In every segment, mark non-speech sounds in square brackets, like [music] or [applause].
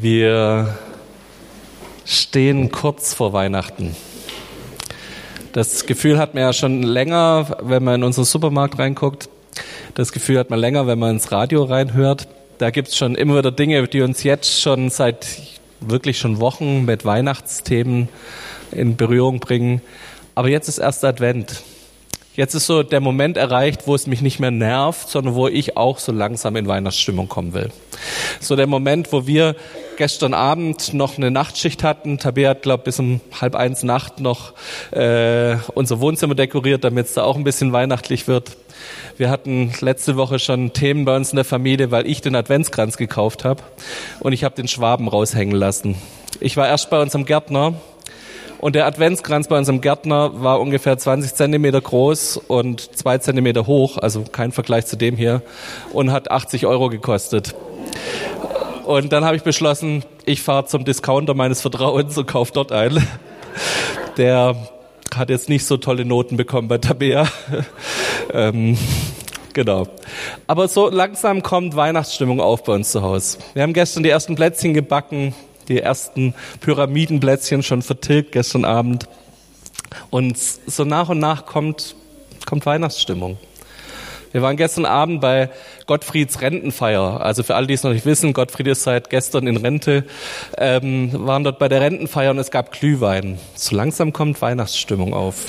Wir stehen kurz vor Weihnachten. Das Gefühl hat man ja schon länger, wenn man in unseren Supermarkt reinguckt. Das Gefühl hat man länger, wenn man ins Radio reinhört. Da gibt es schon immer wieder Dinge, die uns jetzt schon seit wirklich schon Wochen mit Weihnachtsthemen in Berührung bringen. Aber jetzt ist erst Advent. Jetzt ist so der Moment erreicht, wo es mich nicht mehr nervt, sondern wo ich auch so langsam in Weihnachtsstimmung kommen will. So der Moment, wo wir gestern Abend noch eine Nachtschicht hatten. Tabea hat, glaube bis um halb eins Nacht noch äh, unser Wohnzimmer dekoriert, damit es da auch ein bisschen weihnachtlich wird. Wir hatten letzte Woche schon Themen bei uns in der Familie, weil ich den Adventskranz gekauft habe und ich habe den Schwaben raushängen lassen. Ich war erst bei unserem Gärtner und der Adventskranz bei unserem Gärtner war ungefähr 20 Zentimeter groß und zwei Zentimeter hoch, also kein Vergleich zu dem hier, und hat 80 Euro gekostet. Und dann habe ich beschlossen, ich fahre zum Discounter meines Vertrauens und kaufe dort ein. Der hat jetzt nicht so tolle Noten bekommen bei Tabea. ähm, genau. Aber so langsam kommt Weihnachtsstimmung auf bei uns zu Hause. Wir haben gestern die ersten Plätzchen gebacken die ersten Pyramidenplätzchen schon vertilgt gestern Abend. Und so nach und nach kommt, kommt Weihnachtsstimmung. Wir waren gestern Abend bei Gottfrieds Rentenfeier. Also für alle, die es noch nicht wissen, Gottfried ist seit gestern in Rente, ähm, waren dort bei der Rentenfeier und es gab Glühwein. So langsam kommt Weihnachtsstimmung auf.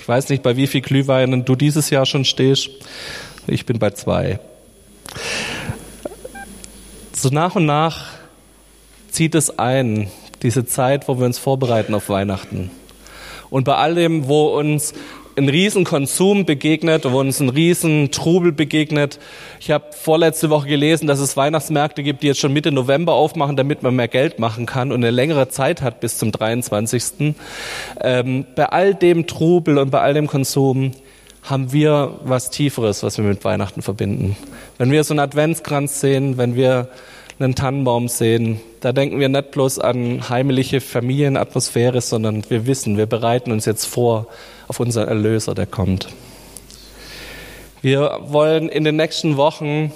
Ich weiß nicht, bei wie viel Glühweinen du dieses Jahr schon stehst. Ich bin bei zwei. So nach und nach zieht es ein, diese Zeit, wo wir uns vorbereiten auf Weihnachten. Und bei all dem, wo uns ein Riesenkonsum begegnet, wo uns ein Riesentrubel begegnet. Ich habe vorletzte Woche gelesen, dass es Weihnachtsmärkte gibt, die jetzt schon Mitte November aufmachen, damit man mehr Geld machen kann und eine längere Zeit hat bis zum 23. Ähm, bei all dem Trubel und bei all dem Konsum haben wir was Tieferes, was wir mit Weihnachten verbinden. Wenn wir so einen Adventskranz sehen, wenn wir einen Tannenbaum sehen, da denken wir nicht bloß an heimliche Familienatmosphäre, sondern wir wissen, wir bereiten uns jetzt vor auf unseren Erlöser, der kommt. Wir wollen in den nächsten Wochen,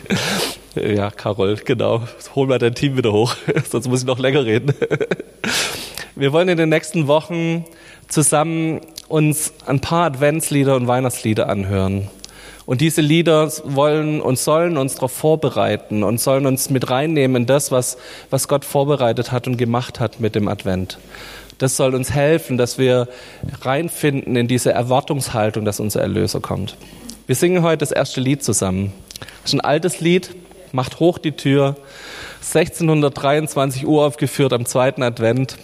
[laughs] ja, Carol, genau, hol mal dein Team wieder hoch, [laughs] sonst muss ich noch länger reden. [laughs] Wir wollen in den nächsten Wochen zusammen uns ein paar Adventslieder und Weihnachtslieder anhören. Und diese Lieder wollen und sollen uns darauf vorbereiten und sollen uns mit reinnehmen in das, was, was Gott vorbereitet hat und gemacht hat mit dem Advent. Das soll uns helfen, dass wir reinfinden in diese Erwartungshaltung, dass unser Erlöser kommt. Wir singen heute das erste Lied zusammen. Das ist ein altes Lied, macht hoch die Tür. 1623 Uhr aufgeführt am zweiten Advent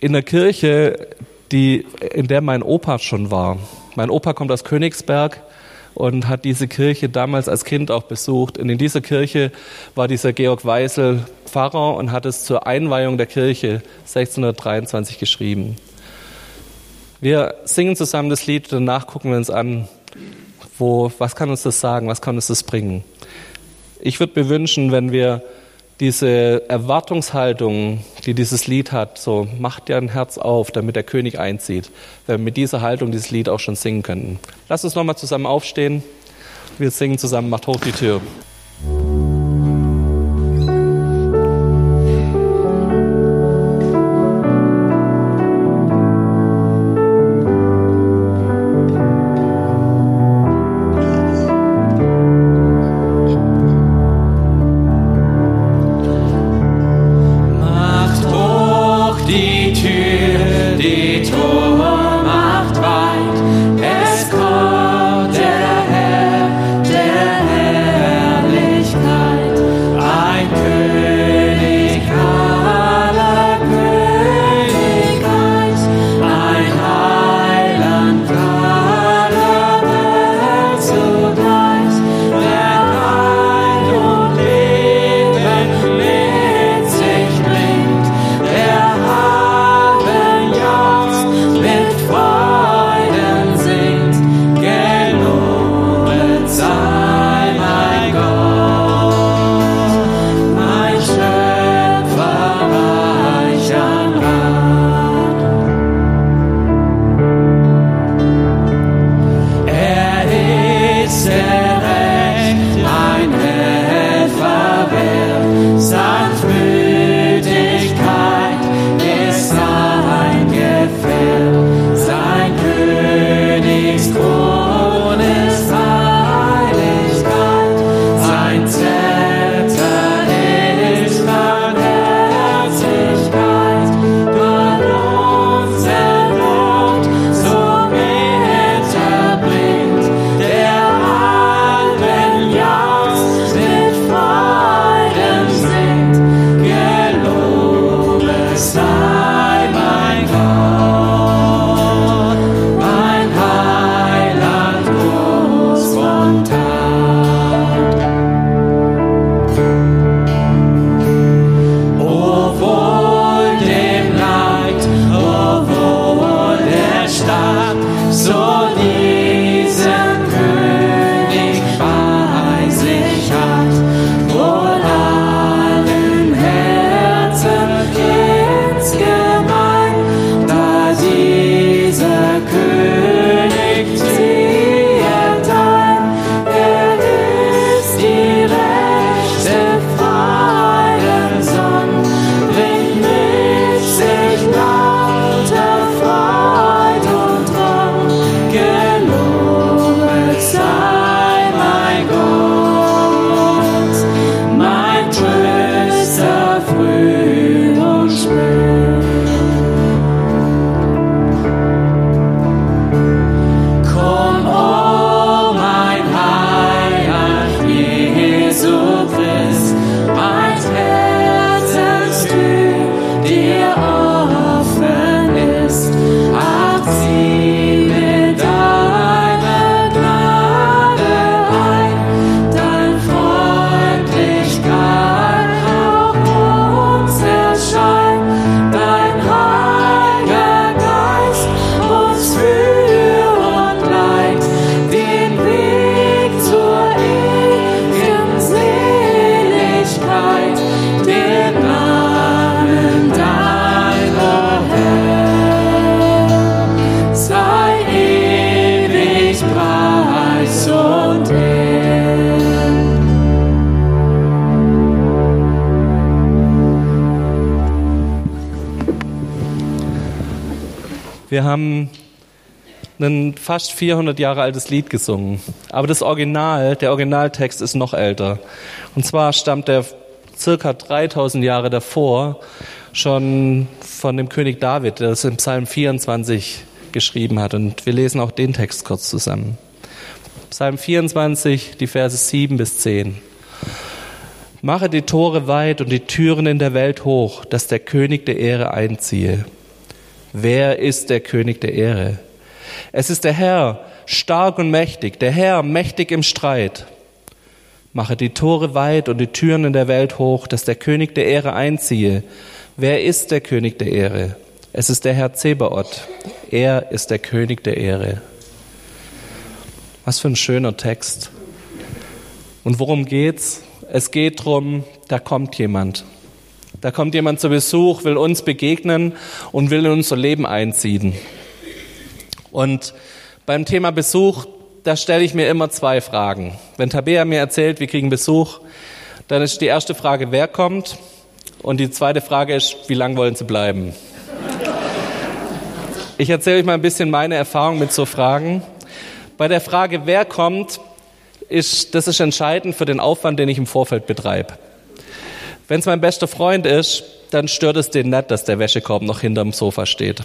in der Kirche, die, in der mein Opa schon war. Mein Opa kommt aus Königsberg und hat diese Kirche damals als Kind auch besucht. Und in dieser Kirche war dieser Georg Weisel Pfarrer und hat es zur Einweihung der Kirche 1623 geschrieben. Wir singen zusammen das Lied, danach gucken wir uns an, wo, was kann uns das sagen, was kann uns das bringen. Ich würde mir wünschen, wenn wir diese Erwartungshaltung, die dieses Lied hat, so macht dir ein Herz auf, damit der König einzieht, wenn wir mit dieser Haltung dieses Lied auch schon singen könnten. Lass uns nochmal zusammen aufstehen. Wir singen zusammen, macht hoch die Tür. Fast 400 Jahre altes Lied gesungen. Aber das Original, der Originaltext ist noch älter. Und zwar stammt der circa 3000 Jahre davor schon von dem König David, der es im Psalm 24 geschrieben hat. Und wir lesen auch den Text kurz zusammen. Psalm 24, die Verse 7 bis 10. Mache die Tore weit und die Türen in der Welt hoch, dass der König der Ehre einziehe. Wer ist der König der Ehre? Es ist der Herr, stark und mächtig, der Herr, mächtig im Streit. Mache die Tore weit und die Türen in der Welt hoch, dass der König der Ehre einziehe. Wer ist der König der Ehre? Es ist der Herr Zebaoth. Er ist der König der Ehre. Was für ein schöner Text. Und worum geht's? Es geht darum, da kommt jemand. Da kommt jemand zu Besuch, will uns begegnen und will in unser Leben einziehen. Und beim Thema Besuch, da stelle ich mir immer zwei Fragen. Wenn Tabea mir erzählt, wir kriegen Besuch, dann ist die erste Frage, wer kommt? Und die zweite Frage ist, wie lange wollen Sie bleiben? Ich erzähle euch mal ein bisschen meine Erfahrung mit so Fragen. Bei der Frage, wer kommt, ist, das ist entscheidend für den Aufwand, den ich im Vorfeld betreibe. Wenn es mein bester Freund ist, dann stört es den nicht, dass der Wäschekorb noch hinterm Sofa steht.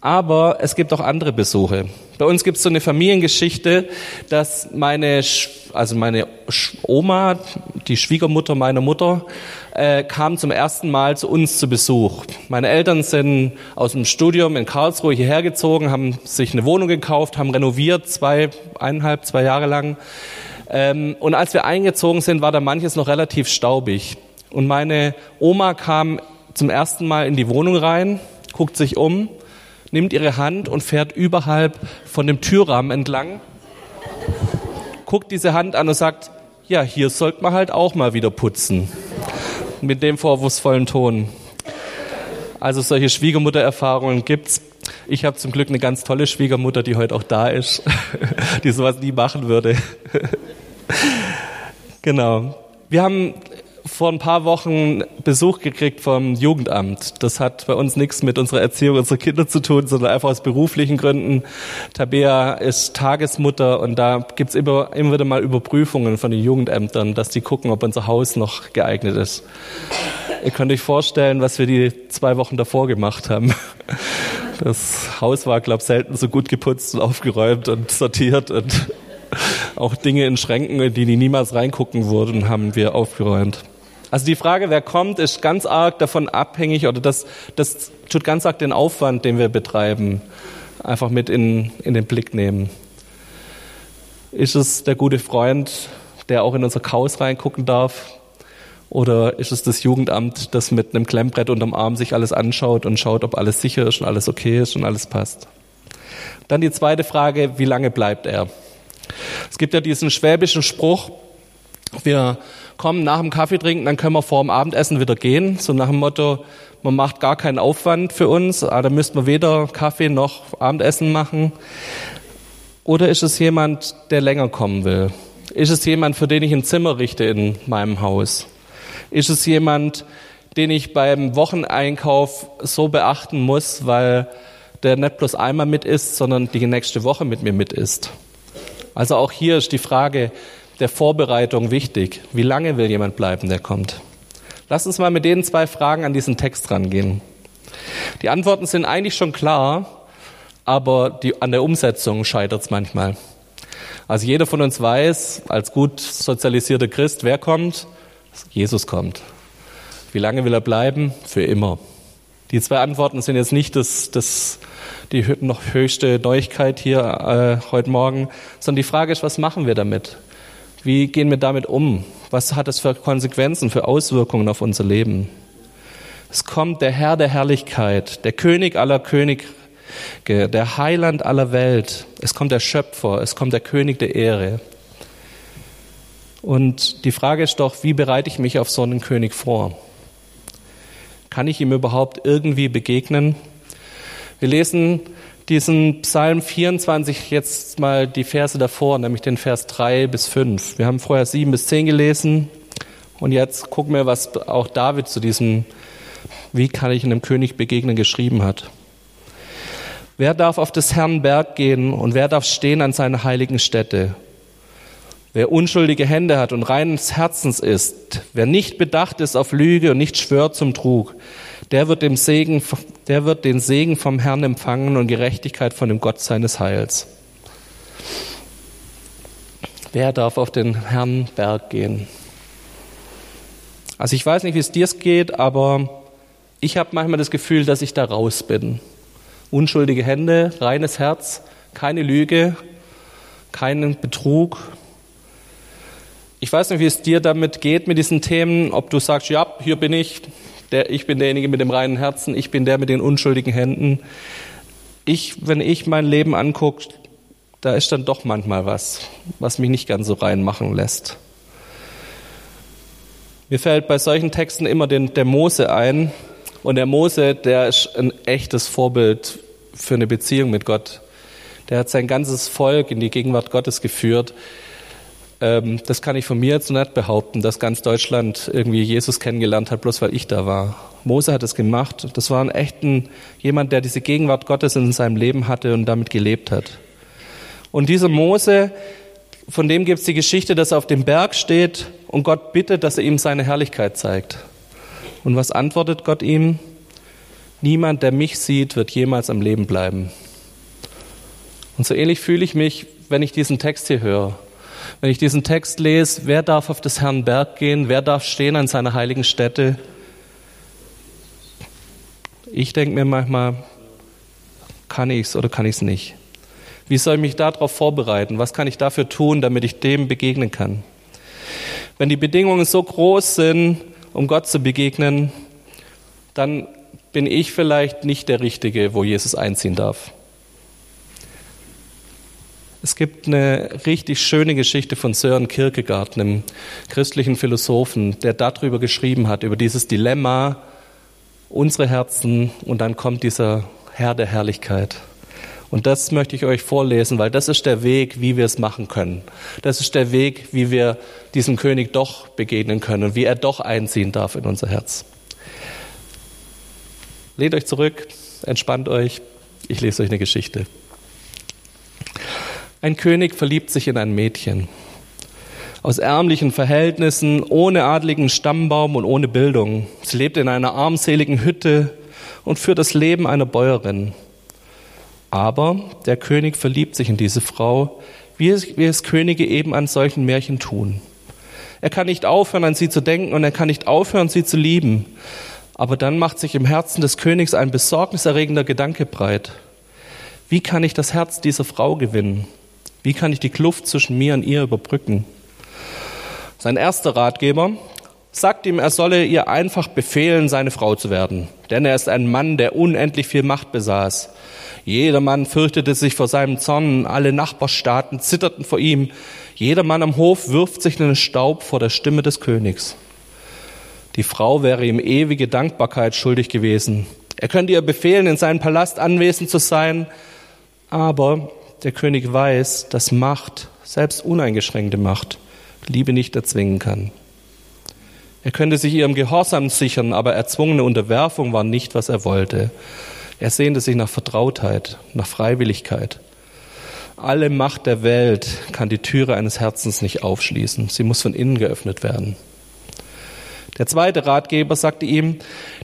Aber es gibt auch andere Besuche. Bei uns gibt es so eine Familiengeschichte, dass meine, also meine Oma, die Schwiegermutter meiner Mutter, äh, kam zum ersten Mal zu uns zu Besuch. Meine Eltern sind aus dem Studium in Karlsruhe hierher gezogen, haben sich eine Wohnung gekauft, haben renoviert, zwei, eineinhalb, zwei Jahre lang. Ähm, und als wir eingezogen sind, war da manches noch relativ staubig. Und meine Oma kam zum ersten Mal in die Wohnung rein, guckt sich um nimmt ihre Hand und fährt überhalb von dem Türrahmen entlang, guckt diese Hand an und sagt, ja, hier sollte man halt auch mal wieder putzen. Mit dem vorwurfsvollen Ton. Also solche Schwiegermuttererfahrungen gibt's. Ich habe zum Glück eine ganz tolle Schwiegermutter, die heute auch da ist, [laughs] die sowas nie machen würde. [laughs] genau. Wir haben vor ein paar Wochen Besuch gekriegt vom Jugendamt. Das hat bei uns nichts mit unserer Erziehung unserer Kinder zu tun, sondern einfach aus beruflichen Gründen. Tabea ist Tagesmutter und da gibt's immer, immer wieder mal Überprüfungen von den Jugendämtern, dass die gucken, ob unser Haus noch geeignet ist. Ihr könnt euch vorstellen, was wir die zwei Wochen davor gemacht haben. Das Haus war, glaube ich, selten so gut geputzt und aufgeräumt und sortiert und auch Dinge in Schränken, in die die niemals reingucken wurden, haben wir aufgeräumt. Also die Frage, wer kommt, ist ganz arg davon abhängig oder das, das tut ganz arg den Aufwand, den wir betreiben, einfach mit in, in den Blick nehmen. Ist es der gute Freund, der auch in unser Chaos reingucken darf? Oder ist es das Jugendamt, das mit einem Klemmbrett unterm Arm sich alles anschaut und schaut, ob alles sicher ist und alles okay ist und alles passt? Dann die zweite Frage, wie lange bleibt er? Es gibt ja diesen schwäbischen Spruch, wir kommen nach dem Kaffee trinken, dann können wir vor dem Abendessen wieder gehen. So nach dem Motto, man macht gar keinen Aufwand für uns, ah, da müssten wir weder Kaffee noch Abendessen machen. Oder ist es jemand, der länger kommen will? Ist es jemand, für den ich ein Zimmer richte in meinem Haus? Ist es jemand, den ich beim Wocheneinkauf so beachten muss, weil der nicht bloß einmal mit ist, sondern die nächste Woche mit mir mit ist? Also auch hier ist die Frage, der Vorbereitung wichtig. Wie lange will jemand bleiben, der kommt? Lass uns mal mit den zwei Fragen an diesen Text rangehen. Die Antworten sind eigentlich schon klar, aber die, an der Umsetzung scheitert es manchmal. Also jeder von uns weiß, als gut sozialisierter Christ, wer kommt? Jesus kommt. Wie lange will er bleiben? Für immer. Die zwei Antworten sind jetzt nicht das, das, die noch höchste Neuigkeit hier äh, heute Morgen, sondern die Frage ist, was machen wir damit? Wie gehen wir damit um? Was hat es für Konsequenzen, für Auswirkungen auf unser Leben? Es kommt der Herr der Herrlichkeit, der König aller Könige, der Heiland aller Welt. Es kommt der Schöpfer, es kommt der König der Ehre. Und die Frage ist doch, wie bereite ich mich auf so einen König vor? Kann ich ihm überhaupt irgendwie begegnen? Wir lesen diesen Psalm 24 jetzt mal die Verse davor, nämlich den Vers 3 bis 5. Wir haben vorher 7 bis 10 gelesen und jetzt gucken wir, was auch David zu diesem Wie kann ich einem König begegnen geschrieben hat. Wer darf auf des Herrn Berg gehen und wer darf stehen an seiner heiligen Stätte? Wer unschuldige Hände hat und reines Herzens ist, wer nicht bedacht ist auf Lüge und nicht schwört zum Trug, der wird, dem Segen, der wird den Segen vom Herrn empfangen und Gerechtigkeit von dem Gott seines Heils. Wer darf auf den Herrn Berg gehen? Also ich weiß nicht, wie es dir geht, aber ich habe manchmal das Gefühl, dass ich da raus bin. Unschuldige Hände, reines Herz, keine Lüge, keinen Betrug. Ich weiß nicht, wie es dir damit geht mit diesen Themen, ob du sagst, ja, hier bin ich, der, ich bin derjenige mit dem reinen Herzen, ich bin der mit den unschuldigen Händen. Ich, wenn ich mein Leben angucke, da ist dann doch manchmal was, was mich nicht ganz so reinmachen lässt. Mir fällt bei solchen Texten immer den, der Mose ein, und der Mose, der ist ein echtes Vorbild für eine Beziehung mit Gott. Der hat sein ganzes Volk in die Gegenwart Gottes geführt. Ähm, das kann ich von mir jetzt nicht behaupten, dass ganz Deutschland irgendwie Jesus kennengelernt hat, bloß weil ich da war. Mose hat es gemacht. Das war ein echten jemand, der diese Gegenwart Gottes in seinem Leben hatte und damit gelebt hat. Und dieser Mose, von dem gibt es die Geschichte, dass er auf dem Berg steht und Gott bittet, dass er ihm seine Herrlichkeit zeigt. Und was antwortet Gott ihm? Niemand, der mich sieht, wird jemals am Leben bleiben. Und so ähnlich fühle ich mich, wenn ich diesen Text hier höre. Wenn ich diesen Text lese, wer darf auf des Herrn Berg gehen? Wer darf stehen an seiner heiligen Stätte? Ich denke mir manchmal, kann ich es oder kann ich es nicht? Wie soll ich mich darauf vorbereiten? Was kann ich dafür tun, damit ich dem begegnen kann? Wenn die Bedingungen so groß sind, um Gott zu begegnen, dann bin ich vielleicht nicht der Richtige, wo Jesus einziehen darf. Es gibt eine richtig schöne Geschichte von Sören Kierkegaard, einem christlichen Philosophen, der darüber geschrieben hat, über dieses Dilemma, unsere Herzen und dann kommt dieser Herr der Herrlichkeit. Und das möchte ich euch vorlesen, weil das ist der Weg, wie wir es machen können. Das ist der Weg, wie wir diesem König doch begegnen können und wie er doch einziehen darf in unser Herz. Lehnt euch zurück, entspannt euch. Ich lese euch eine Geschichte. Ein König verliebt sich in ein Mädchen. Aus ärmlichen Verhältnissen, ohne adligen Stammbaum und ohne Bildung. Sie lebt in einer armseligen Hütte und führt das Leben einer Bäuerin. Aber der König verliebt sich in diese Frau, wie es, wie es Könige eben an solchen Märchen tun. Er kann nicht aufhören, an sie zu denken und er kann nicht aufhören, sie zu lieben. Aber dann macht sich im Herzen des Königs ein besorgniserregender Gedanke breit. Wie kann ich das Herz dieser Frau gewinnen? Wie kann ich die Kluft zwischen mir und ihr überbrücken? Sein erster Ratgeber sagt ihm, er solle ihr einfach befehlen, seine Frau zu werden. Denn er ist ein Mann, der unendlich viel Macht besaß. Jedermann fürchtete sich vor seinem Zorn, alle Nachbarstaaten zitterten vor ihm. Jeder Mann am Hof wirft sich in den Staub vor der Stimme des Königs. Die Frau wäre ihm ewige Dankbarkeit schuldig gewesen. Er könnte ihr befehlen, in seinem Palast anwesend zu sein, aber der König weiß, dass Macht, selbst uneingeschränkte Macht, Liebe nicht erzwingen kann. Er könnte sich ihrem Gehorsam sichern, aber erzwungene Unterwerfung war nicht, was er wollte. Er sehnte sich nach Vertrautheit, nach Freiwilligkeit. Alle Macht der Welt kann die Türe eines Herzens nicht aufschließen. Sie muss von innen geöffnet werden. Der zweite Ratgeber sagte ihm,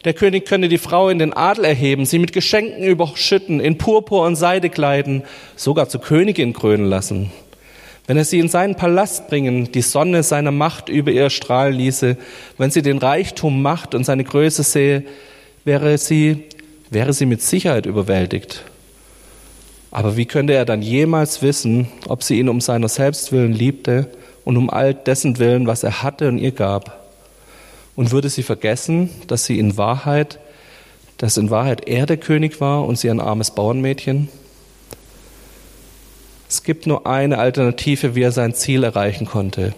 der König könne die Frau in den Adel erheben, sie mit Geschenken überschütten, in Purpur und Seide kleiden, sogar zur Königin krönen lassen. Wenn er sie in seinen Palast bringen, die Sonne seiner Macht über ihr strahlen ließe, wenn sie den Reichtum, Macht und seine Größe sehe, wäre sie wäre sie mit Sicherheit überwältigt. Aber wie könnte er dann jemals wissen, ob sie ihn um seiner selbst willen liebte und um all dessen willen, was er hatte und ihr gab? Und würde sie vergessen, dass sie in Wahrheit, dass in Wahrheit er der König war und sie ein armes Bauernmädchen? Es gibt nur eine Alternative, wie er sein Ziel erreichen konnte.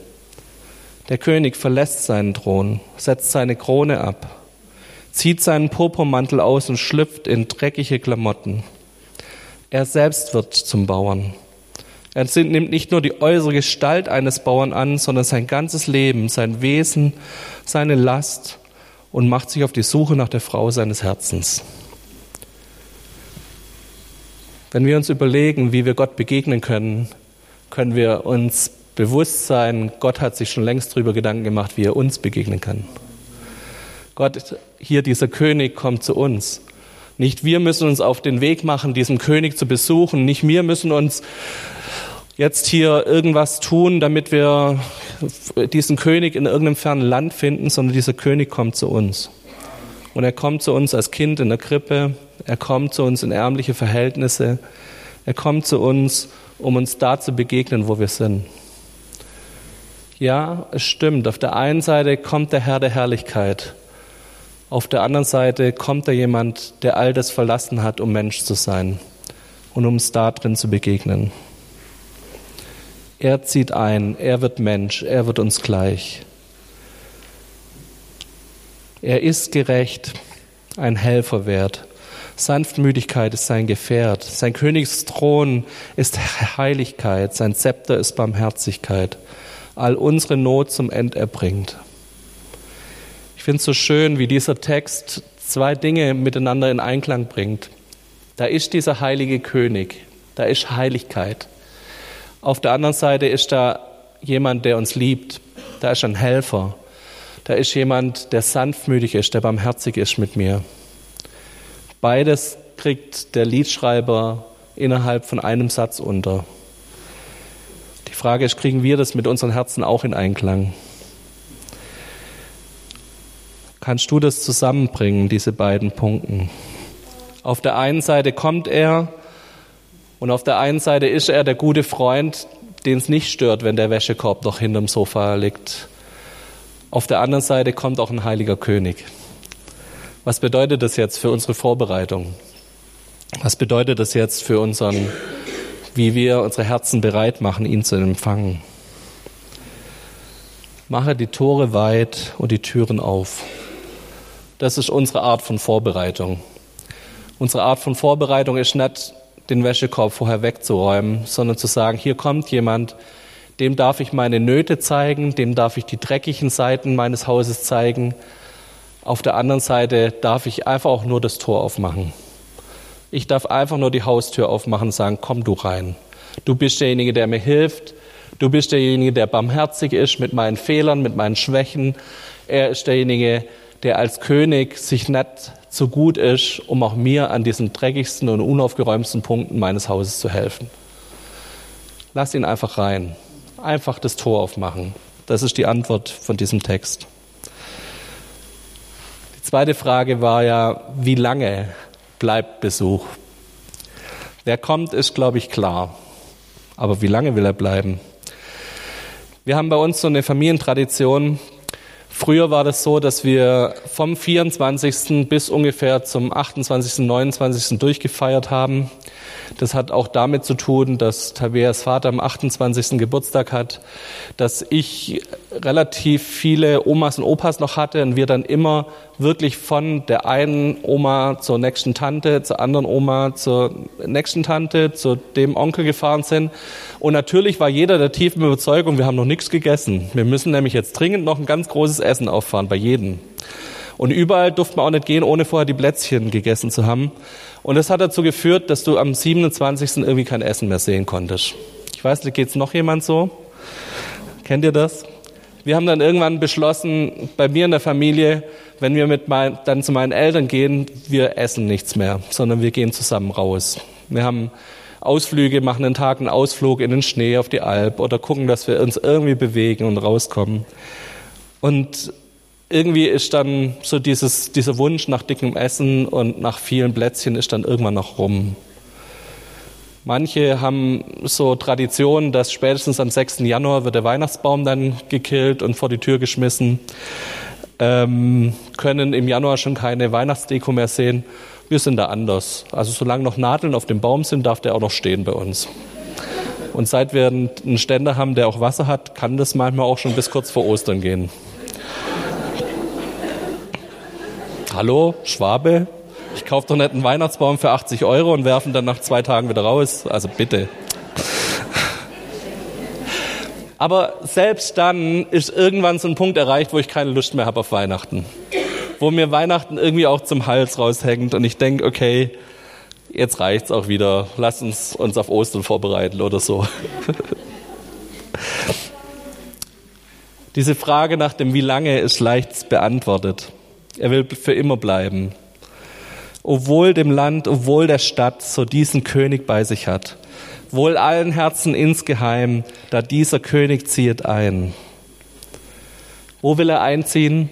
Der König verlässt seinen Thron, setzt seine Krone ab zieht seinen Purpurmantel aus und schlüpft in dreckige Klamotten. Er selbst wird zum Bauern. Er nimmt nicht nur die äußere Gestalt eines Bauern an, sondern sein ganzes Leben, sein Wesen, seine Last und macht sich auf die Suche nach der Frau seines Herzens. Wenn wir uns überlegen, wie wir Gott begegnen können, können wir uns bewusst sein, Gott hat sich schon längst darüber Gedanken gemacht, wie er uns begegnen kann. Gott, hier dieser König kommt zu uns. Nicht wir müssen uns auf den Weg machen, diesen König zu besuchen. Nicht wir müssen uns jetzt hier irgendwas tun, damit wir diesen König in irgendeinem fernen Land finden, sondern dieser König kommt zu uns. Und er kommt zu uns als Kind in der Krippe, er kommt zu uns in ärmliche Verhältnisse, er kommt zu uns, um uns da zu begegnen, wo wir sind. Ja, es stimmt, auf der einen Seite kommt der Herr der Herrlichkeit, auf der anderen Seite kommt da jemand, der all das verlassen hat, um Mensch zu sein und um uns da drin zu begegnen. Er zieht ein, er wird Mensch, er wird uns gleich. Er ist gerecht, ein Helfer wert. Sanftmütigkeit ist sein Gefährt. Sein Königsthron ist Heiligkeit. Sein Zepter ist Barmherzigkeit. All unsere Not zum End erbringt. Ich finde es so schön, wie dieser Text zwei Dinge miteinander in Einklang bringt. Da ist dieser heilige König, da ist Heiligkeit. Auf der anderen Seite ist da jemand, der uns liebt. Da ist ein Helfer. Da ist jemand, der sanftmütig ist, der barmherzig ist mit mir. Beides kriegt der Liedschreiber innerhalb von einem Satz unter. Die Frage ist, kriegen wir das mit unseren Herzen auch in Einklang? Kannst du das zusammenbringen, diese beiden Punkte? Auf der einen Seite kommt er und auf der einen Seite ist er der gute Freund, den es nicht stört, wenn der Wäschekorb noch hinterm Sofa liegt. Auf der anderen Seite kommt auch ein heiliger König. Was bedeutet das jetzt für unsere Vorbereitung? Was bedeutet das jetzt für unseren, wie wir unsere Herzen bereit machen, ihn zu empfangen? Mache die Tore weit und die Türen auf. Das ist unsere Art von Vorbereitung. Unsere Art von Vorbereitung ist nicht den Wäschekorb vorher wegzuräumen, sondern zu sagen, hier kommt jemand, dem darf ich meine Nöte zeigen, dem darf ich die dreckigen Seiten meines Hauses zeigen. Auf der anderen Seite darf ich einfach auch nur das Tor aufmachen. Ich darf einfach nur die Haustür aufmachen und sagen, komm du rein. Du bist derjenige, der mir hilft. Du bist derjenige, der barmherzig ist mit meinen Fehlern, mit meinen Schwächen. Er ist derjenige, der als König sich nicht so gut ist, um auch mir an diesen dreckigsten und unaufgeräumten Punkten meines Hauses zu helfen. Lass ihn einfach rein. Einfach das Tor aufmachen. Das ist die Antwort von diesem Text. Die zweite Frage war ja, wie lange bleibt Besuch? Wer kommt, ist, glaube ich, klar. Aber wie lange will er bleiben? Wir haben bei uns so eine Familientradition, Früher war das so, dass wir vom 24. bis ungefähr zum 28., 29. durchgefeiert haben. Das hat auch damit zu tun, dass Tabeas Vater am 28. Geburtstag hat, dass ich relativ viele Omas und Opas noch hatte und wir dann immer wirklich von der einen Oma zur nächsten Tante, zur anderen Oma zur nächsten Tante, zu dem Onkel gefahren sind. Und natürlich war jeder der tiefen Überzeugung, wir haben noch nichts gegessen. Wir müssen nämlich jetzt dringend noch ein ganz großes Essen auffahren bei jedem. Und überall durfte man auch nicht gehen, ohne vorher die Plätzchen gegessen zu haben. Und das hat dazu geführt, dass du am 27. irgendwie kein Essen mehr sehen konntest. Ich weiß nicht, geht's noch jemand so? Kennt ihr das? Wir haben dann irgendwann beschlossen, bei mir in der Familie, wenn wir mit mein, dann zu meinen Eltern gehen, wir essen nichts mehr, sondern wir gehen zusammen raus. Wir haben Ausflüge, machen einen Tag einen Ausflug in den Schnee auf die Alp oder gucken, dass wir uns irgendwie bewegen und rauskommen. Und irgendwie ist dann so dieses, dieser Wunsch nach dickem Essen und nach vielen Plätzchen ist dann irgendwann noch rum. Manche haben so Traditionen, dass spätestens am 6. Januar wird der Weihnachtsbaum dann gekillt und vor die Tür geschmissen, ähm, können im Januar schon keine Weihnachtsdeko mehr sehen. Wir sind da anders. Also solange noch Nadeln auf dem Baum sind, darf der auch noch stehen bei uns. Und seit wir einen Ständer haben, der auch Wasser hat, kann das manchmal auch schon bis kurz vor Ostern gehen. Hallo, Schwabe, ich kaufe doch nicht einen Weihnachtsbaum für 80 Euro und werfe ihn dann nach zwei Tagen wieder raus. Also bitte. Aber selbst dann ist irgendwann so ein Punkt erreicht, wo ich keine Lust mehr habe auf Weihnachten. Wo mir Weihnachten irgendwie auch zum Hals raushängt und ich denke, okay, jetzt reicht's auch wieder, lass uns uns auf Ostern vorbereiten oder so. [laughs] Diese Frage nach dem Wie lange ist leicht beantwortet. Er will für immer bleiben. Obwohl dem Land, obwohl der Stadt so diesen König bei sich hat. Wohl allen Herzen insgeheim, da dieser König zieht ein. Wo will er einziehen?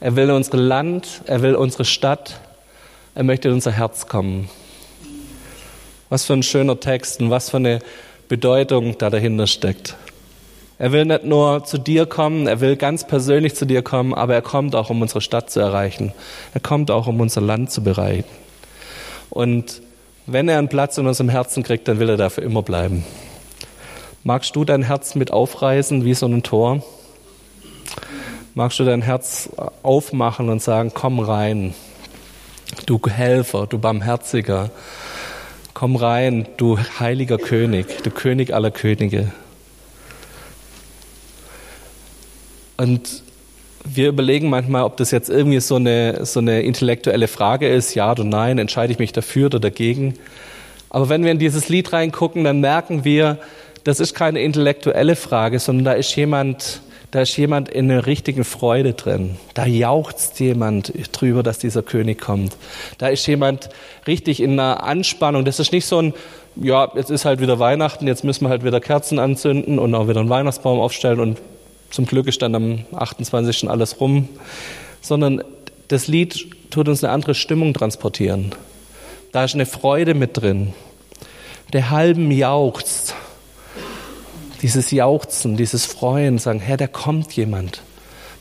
Er will unser Land, er will unsere Stadt, er möchte in unser Herz kommen. Was für ein schöner Text und was für eine Bedeutung da dahinter steckt. Er will nicht nur zu dir kommen, er will ganz persönlich zu dir kommen, aber er kommt auch, um unsere Stadt zu erreichen. Er kommt auch, um unser Land zu bereiten. Und wenn er einen Platz in unserem Herzen kriegt, dann will er dafür immer bleiben. Magst du dein Herz mit aufreißen wie so ein Tor? Magst du dein Herz aufmachen und sagen, komm rein, du Helfer, du Barmherziger, komm rein, du heiliger König, du König aller Könige. Und wir überlegen manchmal, ob das jetzt irgendwie so eine, so eine intellektuelle Frage ist, ja oder nein, entscheide ich mich dafür oder dagegen. Aber wenn wir in dieses Lied reingucken, dann merken wir, das ist keine intellektuelle Frage, sondern da ist jemand, da ist jemand in einer richtigen Freude drin. Da jauchzt jemand drüber, dass dieser König kommt. Da ist jemand richtig in einer Anspannung. Das ist nicht so ein, ja, jetzt ist halt wieder Weihnachten, jetzt müssen wir halt wieder Kerzen anzünden und auch wieder einen Weihnachtsbaum aufstellen und zum Glück ist dann am 28. alles rum, sondern das Lied tut uns eine andere Stimmung transportieren. Da ist eine Freude mit drin. Der halben jauchzt. Dieses Jauchzen, dieses Freuen, sagen, Herr, da kommt jemand.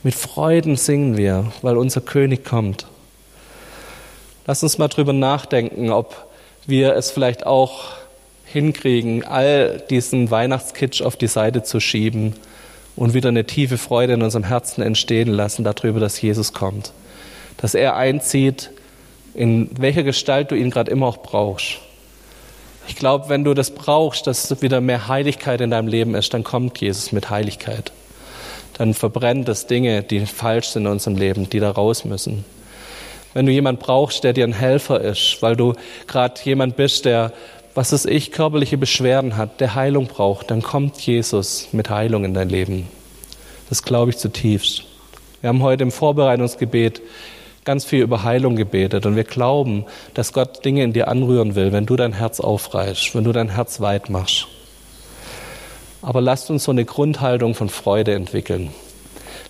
Mit Freuden singen wir, weil unser König kommt. Lass uns mal drüber nachdenken, ob wir es vielleicht auch hinkriegen, all diesen Weihnachtskitsch auf die Seite zu schieben und wieder eine tiefe Freude in unserem Herzen entstehen lassen darüber, dass Jesus kommt. Dass er einzieht, in welcher Gestalt du ihn gerade immer auch brauchst. Ich glaube, wenn du das brauchst, dass wieder mehr Heiligkeit in deinem Leben ist, dann kommt Jesus mit Heiligkeit. Dann verbrennt es Dinge, die falsch sind in unserem Leben, die da raus müssen. Wenn du jemand brauchst, der dir ein Helfer ist, weil du gerade jemand bist, der was es ich, körperliche Beschwerden hat, der Heilung braucht, dann kommt Jesus mit Heilung in dein Leben. Das glaube ich zutiefst. Wir haben heute im Vorbereitungsgebet ganz viel über Heilung gebetet und wir glauben, dass Gott Dinge in dir anrühren will, wenn du dein Herz aufreißt, wenn du dein Herz weit machst. Aber lasst uns so eine Grundhaltung von Freude entwickeln.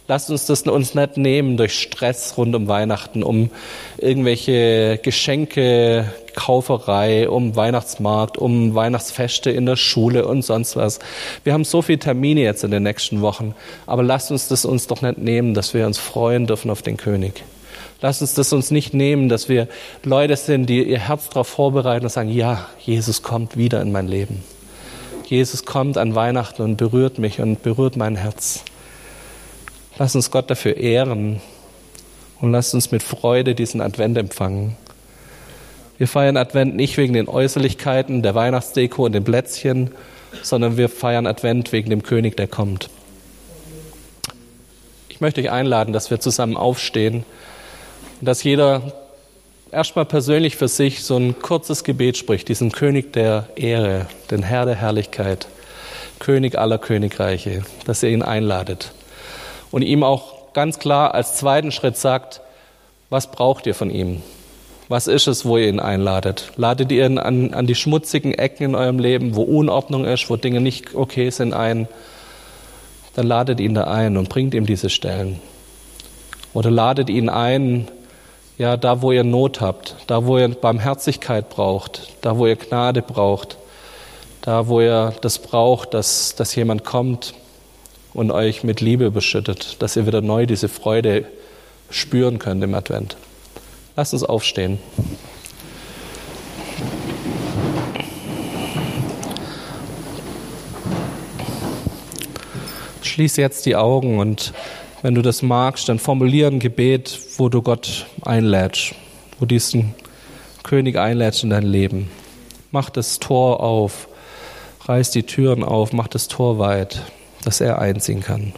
Lasst uns das uns nicht nehmen durch Stress rund um Weihnachten, um irgendwelche Geschenke, Kauferei, um Weihnachtsmarkt, um Weihnachtsfeste in der Schule und sonst was. Wir haben so viele Termine jetzt in den nächsten Wochen, aber lasst uns das uns doch nicht nehmen, dass wir uns freuen dürfen auf den König. Lasst uns das uns nicht nehmen, dass wir Leute sind, die ihr Herz darauf vorbereiten und sagen, ja, Jesus kommt wieder in mein Leben. Jesus kommt an Weihnachten und berührt mich und berührt mein Herz. Lass uns Gott dafür ehren und lass uns mit Freude diesen Advent empfangen. Wir feiern Advent nicht wegen den Äußerlichkeiten, der Weihnachtsdeko und den Plätzchen, sondern wir feiern Advent wegen dem König, der kommt. Ich möchte euch einladen, dass wir zusammen aufstehen und dass jeder erstmal persönlich für sich so ein kurzes Gebet spricht, diesen König der Ehre, den Herr der Herrlichkeit, König aller Königreiche, dass ihr ihn einladet und ihm auch ganz klar als zweiten Schritt sagt, was braucht ihr von ihm? Was ist es, wo ihr ihn einladet? Ladet ihr ihn an, an die schmutzigen Ecken in eurem Leben, wo Unordnung ist, wo Dinge nicht okay sind, ein? Dann ladet ihn da ein und bringt ihm diese Stellen. Oder ladet ihn ein, ja, da wo ihr Not habt, da wo ihr Barmherzigkeit braucht, da wo ihr Gnade braucht, da wo ihr das braucht, dass, dass jemand kommt und euch mit Liebe beschüttet, dass ihr wieder neu diese Freude spüren könnt im Advent. Lasst uns aufstehen. Schließ jetzt die Augen und wenn du das magst, dann formuliere ein Gebet, wo du Gott einlädst, wo diesen König einlädst in dein Leben. Mach das Tor auf, reiß die Türen auf, mach das Tor weit dass er einziehen kann.